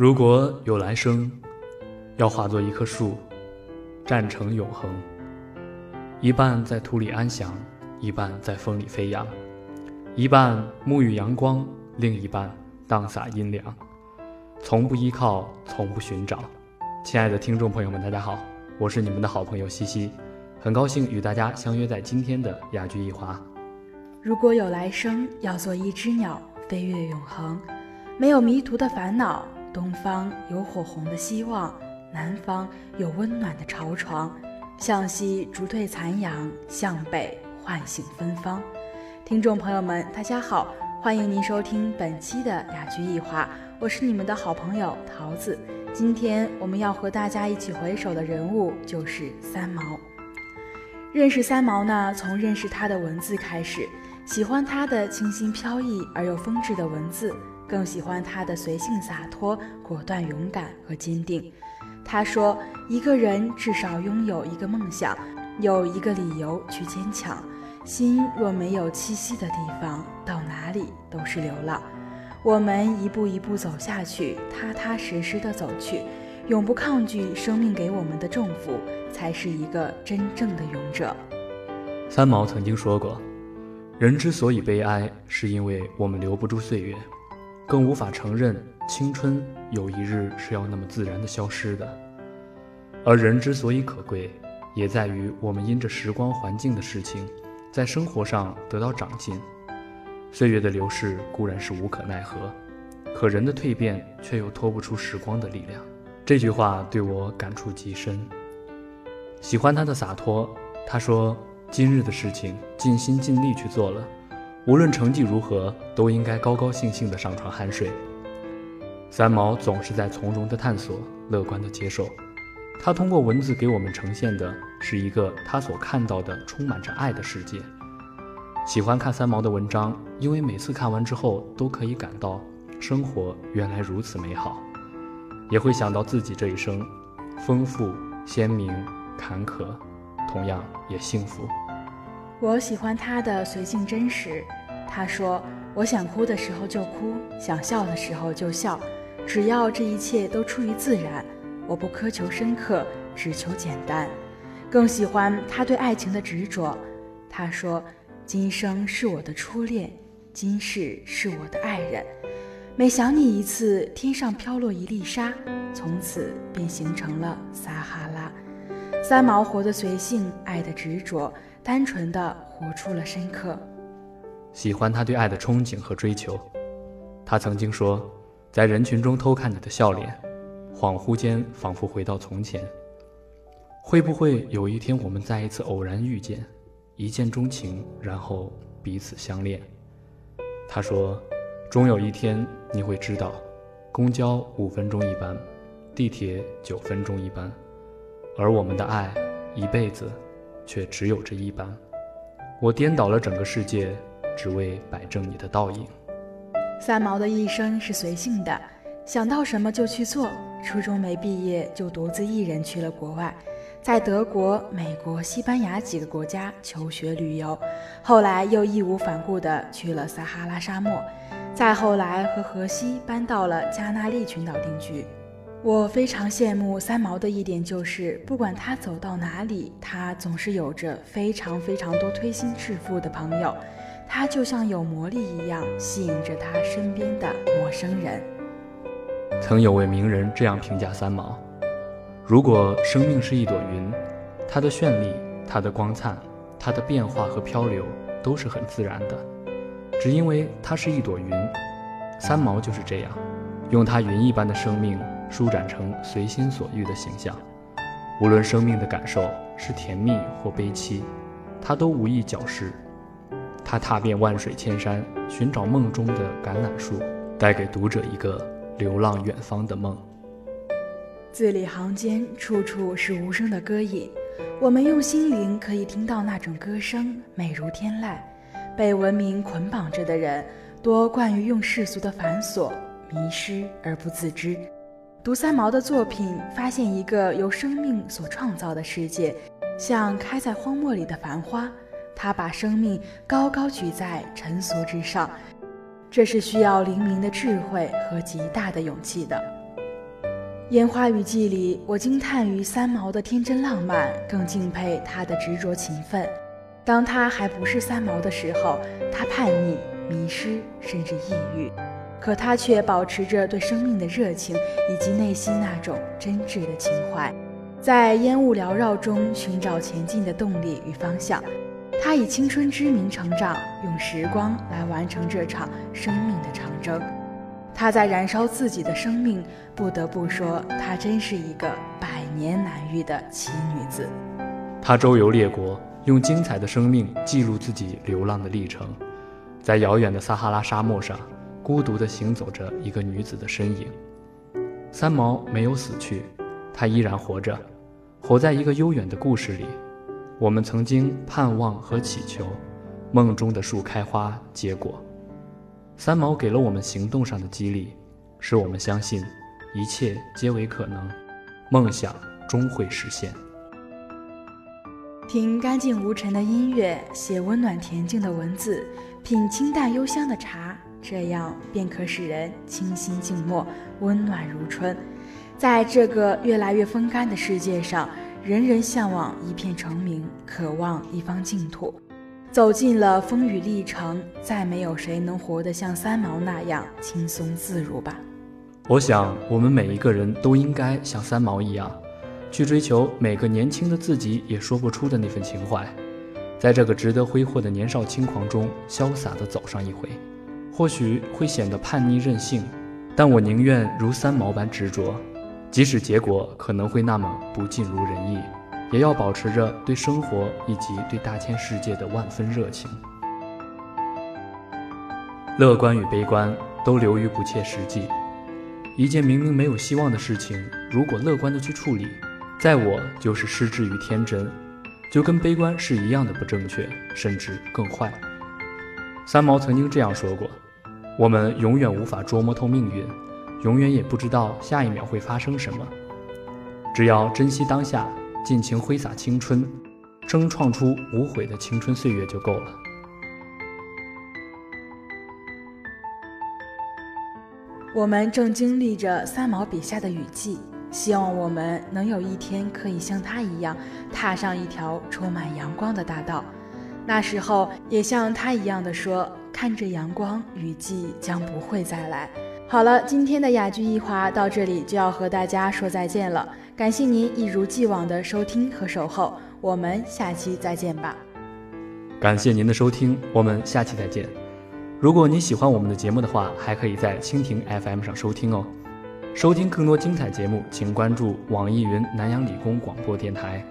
如果有来生，要化作一棵树，站成永恒。一半在土里安详，一半在风里飞扬；一半沐浴阳光，另一半荡洒阴凉。从不依靠，从不寻找。亲爱的听众朋友们，大家好，我是你们的好朋友西西，很高兴与大家相约在今天的雅居一华。如果有来生，要做一只鸟，飞越永恒，没有迷途的烦恼。东方有火红的希望，南方有温暖的巢床。向西逐退残阳，向北唤醒芬芳。听众朋友们，大家好，欢迎您收听本期的雅居一话，我是你们的好朋友桃子。今天我们要和大家一起回首的人物就是三毛。认识三毛呢，从认识他的文字开始，喜欢他的清新飘逸而又风致的文字。更喜欢他的随性洒脱、果断勇敢和坚定。他说：“一个人至少拥有一个梦想，有一个理由去坚强。心若没有栖息的地方，到哪里都是流浪。我们一步一步走下去，踏踏实实的走去，永不抗拒生命给我们的重负，才是一个真正的勇者。”三毛曾经说过：“人之所以悲哀，是因为我们留不住岁月。”更无法承认青春有一日是要那么自然的消失的，而人之所以可贵，也在于我们因着时光环境的事情，在生活上得到长进。岁月的流逝固然是无可奈何，可人的蜕变却又脱不出时光的力量。这句话对我感触极深。喜欢他的洒脱，他说：“今日的事情尽心尽力去做了。”无论成绩如何，都应该高高兴兴地上床酣睡。三毛总是在从容地探索，乐观地接受。他通过文字给我们呈现的是一个他所看到的充满着爱的世界。喜欢看三毛的文章，因为每次看完之后都可以感到生活原来如此美好，也会想到自己这一生丰富、鲜明、坎坷，同样也幸福。我喜欢他的随性真实。他说：“我想哭的时候就哭，想笑的时候就笑，只要这一切都出于自然。我不苛求深刻，只求简单。更喜欢他对爱情的执着。他说：‘今生是我的初恋，今世是我的爱人。每想你一次，天上飘落一粒沙，从此便形成了撒哈拉。’三毛活得随性，爱的执着。”单纯的活出了深刻，喜欢他对爱的憧憬和追求。他曾经说，在人群中偷看你的笑脸，恍惚间仿佛回到从前。会不会有一天我们再一次偶然遇见，一见钟情，然后彼此相恋？他说，终有一天你会知道，公交五分钟一班，地铁九分钟一班，而我们的爱，一辈子。却只有这一般，我颠倒了整个世界，只为摆正你的倒影。三毛的一生是随性的，想到什么就去做。初中没毕业就独自一人去了国外，在德国、美国、西班牙几个国家求学旅游，后来又义无反顾地去了撒哈拉沙漠，再后来和荷西搬到了加那利群岛定居。我非常羡慕三毛的一点就是，不管他走到哪里，他总是有着非常非常多推心置腹的朋友，他就像有魔力一样，吸引着他身边的陌生人。曾有位名人这样评价三毛：如果生命是一朵云，它的绚丽、它的光灿、它的变化和漂流都是很自然的，只因为它是一朵云。三毛就是这样，用他云一般的生命。舒展成随心所欲的形象，无论生命的感受是甜蜜或悲戚，他都无意搅饰。他踏遍万水千山，寻找梦中的橄榄树，带给读者一个流浪远方的梦。字里行间，处处是无声的歌吟，我们用心灵可以听到那种歌声，美如天籁。被文明捆绑着的人，多惯于用世俗的繁琐，迷失而不自知。读三毛的作品，发现一个由生命所创造的世界，像开在荒漠里的繁花。他把生命高高举在尘俗之上，这是需要灵敏的智慧和极大的勇气的。《烟花雨季》里，我惊叹于三毛的天真浪漫，更敬佩他的执着勤奋。当他还不是三毛的时候，他叛逆、迷失，甚至抑郁，可他却保持着对生命的热情以及内心那种真挚的情怀，在烟雾缭绕中寻找前进的动力与方向。他以青春之名成长，用时光来完成这场生命的长征。她在燃烧自己的生命，不得不说，她真是一个百年难遇的奇女子。她周游列国，用精彩的生命记录自己流浪的历程。在遥远的撒哈拉沙漠上，孤独地行走着一个女子的身影。三毛没有死去，她依然活着，活在一个悠远的故事里。我们曾经盼望和祈求，梦中的树开花结果。三毛给了我们行动上的激励，使我们相信一切皆为可能，梦想终会实现。听干净无尘的音乐，写温暖恬静的文字，品清淡幽香的茶，这样便可使人清新静默，温暖如春。在这个越来越风干的世界上，人人向往一片澄明，渴望一方净土。走进了风雨历程，再没有谁能活得像三毛那样轻松自如吧。我想，我们每一个人都应该像三毛一样，去追求每个年轻的自己也说不出的那份情怀，在这个值得挥霍的年少轻狂中潇洒地走上一回。或许会显得叛逆任性，但我宁愿如三毛般执着，即使结果可能会那么不尽如人意。也要保持着对生活以及对大千世界的万分热情。乐观与悲观都流于不切实际。一件明明没有希望的事情，如果乐观的去处理，在我就是失之于天真，就跟悲观是一样的不正确，甚至更坏。三毛曾经这样说过：“我们永远无法捉摸透命运，永远也不知道下一秒会发生什么。只要珍惜当下。”尽情挥洒青春，争创出无悔的青春岁月就够了。我们正经历着三毛笔下的雨季，希望我们能有一天可以像他一样，踏上一条充满阳光的大道。那时候，也像他一样的说：“看着阳光，雨季将不会再来。”好了，今天的雅居一华到这里就要和大家说再见了。感谢您一如既往的收听和守候，我们下期再见吧。感谢您的收听，我们下期再见。如果您喜欢我们的节目的话，还可以在蜻蜓 FM 上收听哦。收听更多精彩节目，请关注网易云南洋理工广播电台。